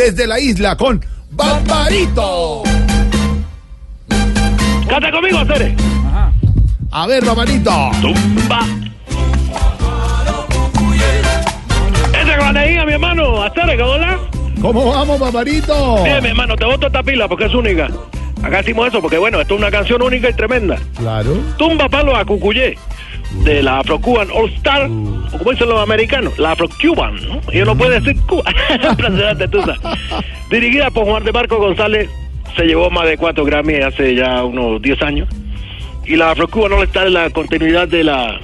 desde la isla con Barbarito. Canta conmigo, Cere. A ver, Barbarito. Tumba. Esa granadilla, mi hermano. Acere, ¿cómo? ¿Cómo vamos, Barbarito? Bien, mi hermano, te boto esta pila porque es única. Acá hicimos eso porque, bueno, esto es una canción única y tremenda. Claro. Tumba palo a Cucuyé, de la Afro-Cuban All-Star, o como dicen los americanos, la Afro-Cuban, ¿no? Ellos no pueden decir Cuba. Impresionante, tú sabes. Dirigida por Juan de Marco González, se llevó más de cuatro Grammy hace ya unos 10 años. Y la Afro-Cuban All-Star es la continuidad de la,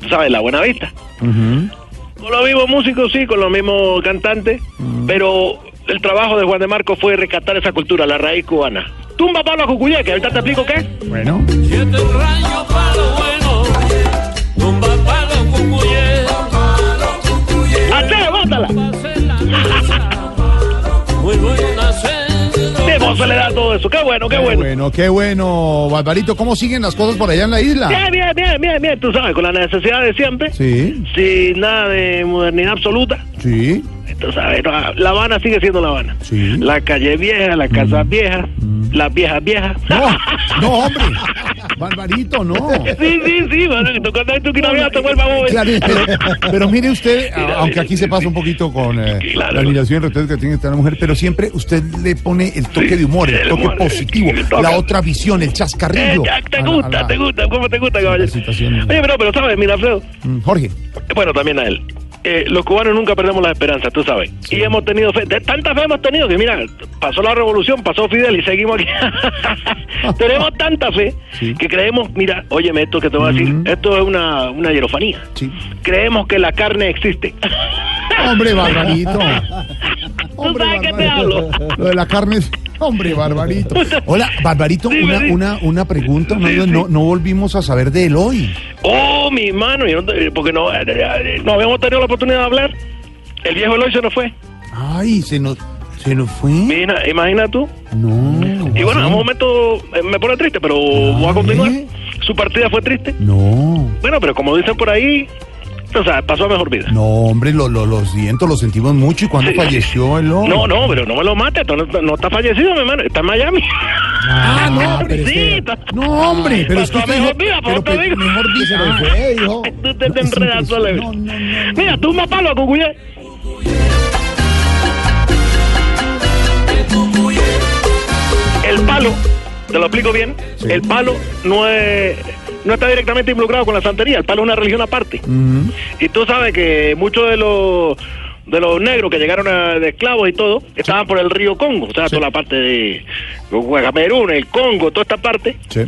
tú ¿sabes? La Buena Vista. Con los mismos músicos, sí, con los mismos cantantes, pero el trabajo de Juan de Marco fue rescatar esa cultura, la raíz cubana. Tumba palo a Cucuyé, que ahorita te explico qué. Bueno. Rayo palo bueno, le da todo eso! ¡Qué bueno, qué Qué bueno! bueno, qué bueno, Barbarito. ¿Cómo siguen las cosas por allá en la isla? Bien, bien, bien, bien, bien, tú sabes, con la necesidad de siempre, Sí, sin nada de modernidad absoluta. Sí. Sabes, no, La Habana sigue siendo La Habana. Sí. La calle vieja, las casas viejas, las viejas viejas. No, no, hombre. Barbarito, no. Sí, sí, sí, tú cuando tú que vieja te vuelva joven. Claro, pero, pero mire usted, a- aunque aquí se pasa un poquito con eh, Claro. la admiración y el respeto que tiene esta mujer, pero siempre usted le pone el toque de humor, el el toque humor, positivo, el toque. la otra visión, el Eh, chascarrillo. ya, te a la- gusta, a la- te gusta, ¿cómo te gusta, caballero? Oye, pero, pero, ¿sabes? Mira, Alfredo, Mm, Jorge, bueno, también a él. Eh, los cubanos nunca perdemos la esperanza, tú sabes. Y hemos tenido fe. De tanta fe hemos tenido que, mira, pasó la revolución, pasó Fidel y seguimos aquí. Tenemos tanta fe Sí. que creemos, mira, óyeme esto que te voy a decir, esto es una, una hierofanía. sí. Creemos que la carne existe. Hombre, Barbarito. ¿Tú sabes qué te hablo? Lo de la carne es... Hombre, Barbarito. Hola, Barbarito, una, una, una pregunta. Sí, sí. No, no volvimos a saber de él hoy. Oh, mi mano, porque no, eh, eh, no habíamos tenido la oportunidad de hablar. El viejo Eloy se nos fue. Ay, se nos, se nos fue. Mira, imagina tú. No. Y bueno, en un momento eh, me pone triste, pero voy a continuar. Su partida fue triste. No. Bueno, pero como dicen por ahí, o sea, pasó a mejor vida. No, hombre, lo, lo, lo siento, lo sentimos mucho. ¿Y cuándo Sí. falleció el hombre? No, no, pero no me lo mates, no, no- no está fallecido, mi hermano, está en Miami. Ah, no, pero es sí, que- está- No, hombre, pero es que Pasó a mejor dijo- vida, por pero te pe- digo. mejor dice, Ah. se fue, hijo. Tú te, te enredas. No, no, no. Mira, tú más palo a Cucuyé. El palo, te lo explico bien, Sí. el palo no es no está directamente involucrado con la santería, el palo es una religión aparte. Ujú. Y tú sabes que muchos de los de los negros que llegaron a- de esclavos y todo, estaban por el río Congo, o sea, toda la parte de Camerún, el Congo, toda esta parte. Sí.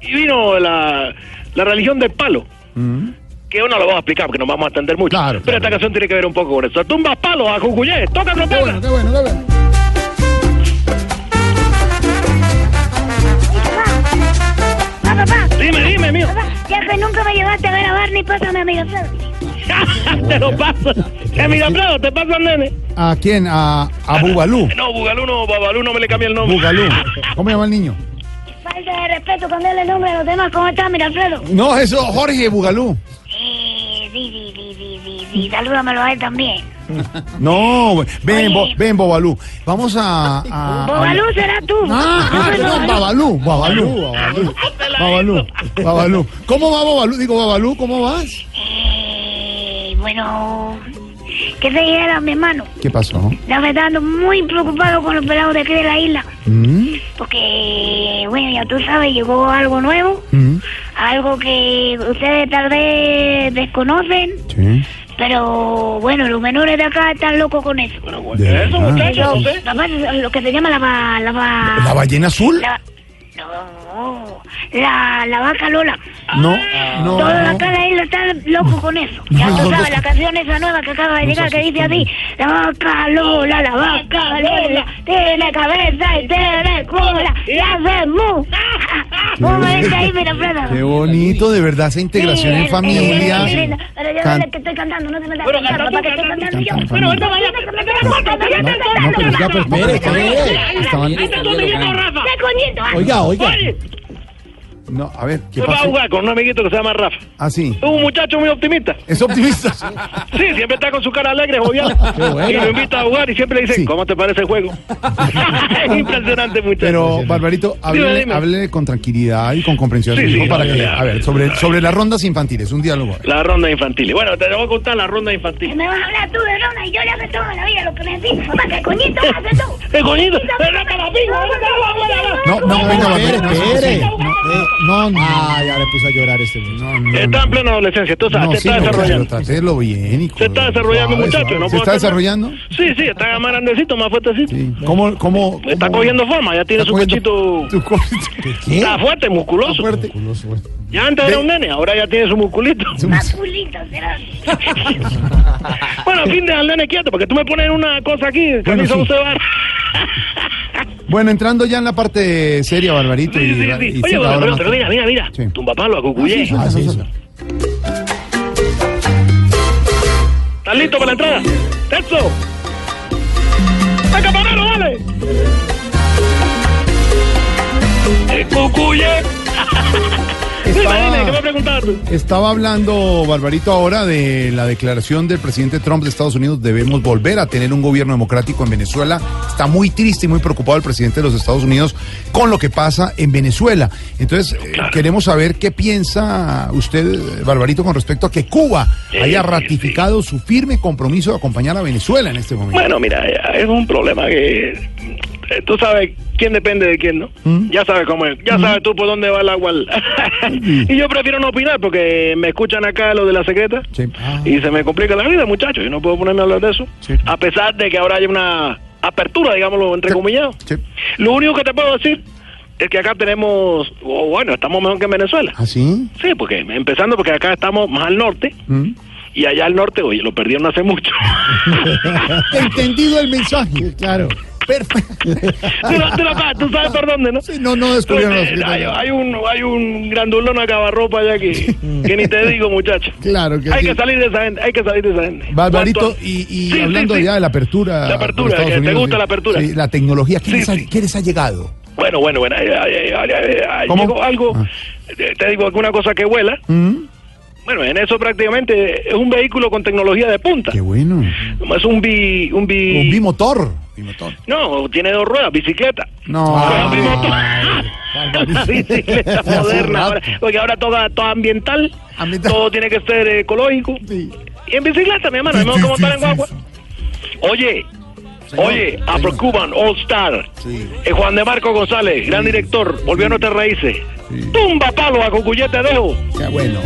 Y vino la, la religión del palo, Ujú. que no lo vamos a explicar porque nos vamos a entender mucho. Claro, Pero claro. esta canción tiene que ver un poco con eso. Tumba palos a Cucuyé, toca Qué trompeta. bueno, qué bueno, qué bueno. Papá, ya que nunca me llevaste a ver a Barney, pásame a Miraflores. te lo paso. Que mira, Prado, te paso al nene. ¿A quién? A, a Bugalú. No, Bugalú no, Babalú no me le cambia el nombre. Bugalú. ¿Cómo llama el niño? Falta de respeto, cambiarle el nombre a los demás. ¿Cómo está, Miraflores? No, eso, Jorge Bugalú. Sí, sí, sí, sí, sí, sí, sí. Salúdamelo a él también. No, ven. Bo- ven, Bobalú. Vamos a. a- a- Bobalú será tú. Ah, ah, perdón, Babalú, Babalú, Babalú, Babalú, Babalú. ¿Cómo va Babalú? Digo, Babalú, ¿cómo vas? Eh, bueno, ¿qué te dijera, mi hermano? ¿Qué pasó? La verdad, ando muy preocupado con los pelados de aquí de la isla. ¿Mm? Porque, bueno, ya tú sabes, llegó algo nuevo. ¿Mm? Algo que ustedes tal vez desconocen. Sí. Pero, bueno, los menores de acá están locos con eso. ¿De Eso, muchachos, lo que se llama la va... La, va, ¿La ballena azul? la- no, la, la vaca Lola. No, no. Todos no. acá en la isla están locos con eso. Ya No, tú sabes, no. la canción esa nueva que acaba de llegar que dice así. La vaca Lola, la vaca Lola, tiene cabeza y tiene cola y hace mu. Qué bonito, de verdad, esa integración Sí, en familia. Pero yo no sé que estoy cantando, no se me da Bueno, papá, que estoy cantando yo. Bueno, vaya, No, pero pues, ah? Oiga, oiga. No, a ver, ¿qué va a jugar con un amiguito que se llama Rafa. Ah, sí. Es un muchacho muy optimista. Es optimista. Sí, siempre está con su cara alegre, jovial. bueno. Y lo invita a jugar y siempre le dice, Sí. ¿cómo te parece el juego? es impresionante, muchacho. Pero, Barbarito, háblele con tranquilidad y con comprensión. Sí, para no, que, ya. a ver, sobre, sobre las rondas infantiles, un diálogo. La ronda infantil. Bueno, te voy a contar la ronda Que infantil. me vas a hablar tú de Ronda y yo le hago toda la vida lo que me dices. Papá, ¿qué coñito haces tú? ¡Eh, coñito! ¡Eh, raca la pinga! No, no, venga, Barbarito. no, espere. no, no, no, Ah, ya le puso a llorar este muchacho. no, no, Está en plena adolescencia, tú sabes, No, se sí, está no, desarrollando. pero bien. y Se está desarrollando, suave, muchacho. suave. No ¿Se está desarrollando? Sí, sí, está más grandecito, más fuertecito. Sí. ¿Cómo, cómo, Está cómo- cogiendo forma, ya tiene está su cogiendo- pechito. tu co- ¿Qué? Está fuerte, musculoso. fuerte. Ya antes era un nene, ahora ya tiene su musculito. Masculito, será. Bueno, fin de al nene quieto, porque tú me pones una cosa aquí, camisa sí. un cebar. Bueno, entrando ya en la parte seria, Barbarito. Sí, y, sí, y sí. sí, Oye, la pero, mira, mira, mira. Sí. Tu papá lo acucuyé. Ah, sí, sí. ¿Estás listo para la entrada? ¡Texto! Estaba-. Estaba hablando, Barbarito, ahora de la declaración del presidente Trump de Estados Unidos. Debemos volver a tener un gobierno democrático en Venezuela. Está muy triste y muy preocupado el presidente de los Estados Unidos con lo que pasa en Venezuela. Entonces, eh, queremos saber qué piensa usted, eh, Barbarito, con respecto a que Cuba Sí, haya sí, ratificado su firme compromiso de acompañar a Venezuela en este momento. Bueno, mira, es un problema que eh, tú sabes quién depende de quién, ¿no? ¿Mm? Ya sabes cómo es, ya sabes tú por dónde va el agua. y yo prefiero no opinar porque me escuchan acá lo de la secreta Sí. y se me complica la vida, muchachos, y no puedo ponerme a hablar de eso. Sí. A pesar de que ahora hay una apertura, digámoslo, entre comillas. Sí. Lo único que te puedo decir es que acá tenemos, o bueno, estamos mejor que en Venezuela. ¿Ah, sí? Sí, porque empezando porque acá estamos más al norte ¿Mm? y allá al norte, oye, lo perdieron hace mucho. Entendido el mensaje, claro. Perfecto. tú, lo- tú sabes, tú sabes por dónde, ¿no? Sí, no, no descubrieron los Entonces, hay, hay un hay un grandulón acabarropa allá que, que ni te digo, muchacho. Claro que hay sí. que salir de esa gente, hay que salir de esa gente. Barbarito, ¿Cuánto- y, y Sí, hablando ya de la apertura. La apertura, que te Unidos, gusta sí. la apertura. La tecnología. ¿Qué, les, ha, qué les ha llegado? Bueno, bueno, bueno. ay, ay, ay, ay, ay, ay, ¿Cómo? llegó algo. Ah. eh, Te digo alguna cosa que vuela. ¿Mm? Bueno, en eso prácticamente es un vehículo con tecnología de punta. Qué bueno. Es un bi, un bi, Un bimotor. bimotor. No, tiene dos ruedas, bicicleta. No. Bimotor. Barbarito. bicicleta moderna. Ahora, porque ahora todo, todo ambiental, Ambiental. todo tiene que ser eh, ecológico. Sí. Y en bicicleta, mi hermano, Sí, no sí, como estar en guagua. Oye, Señor, oye, señor. Afro Cuban All Star. Sí. Eh, Juan de Marco González, gran director, volvió a nuestras raíces. Sí. Tumba palo a Cucuyete dejo. Qué bueno.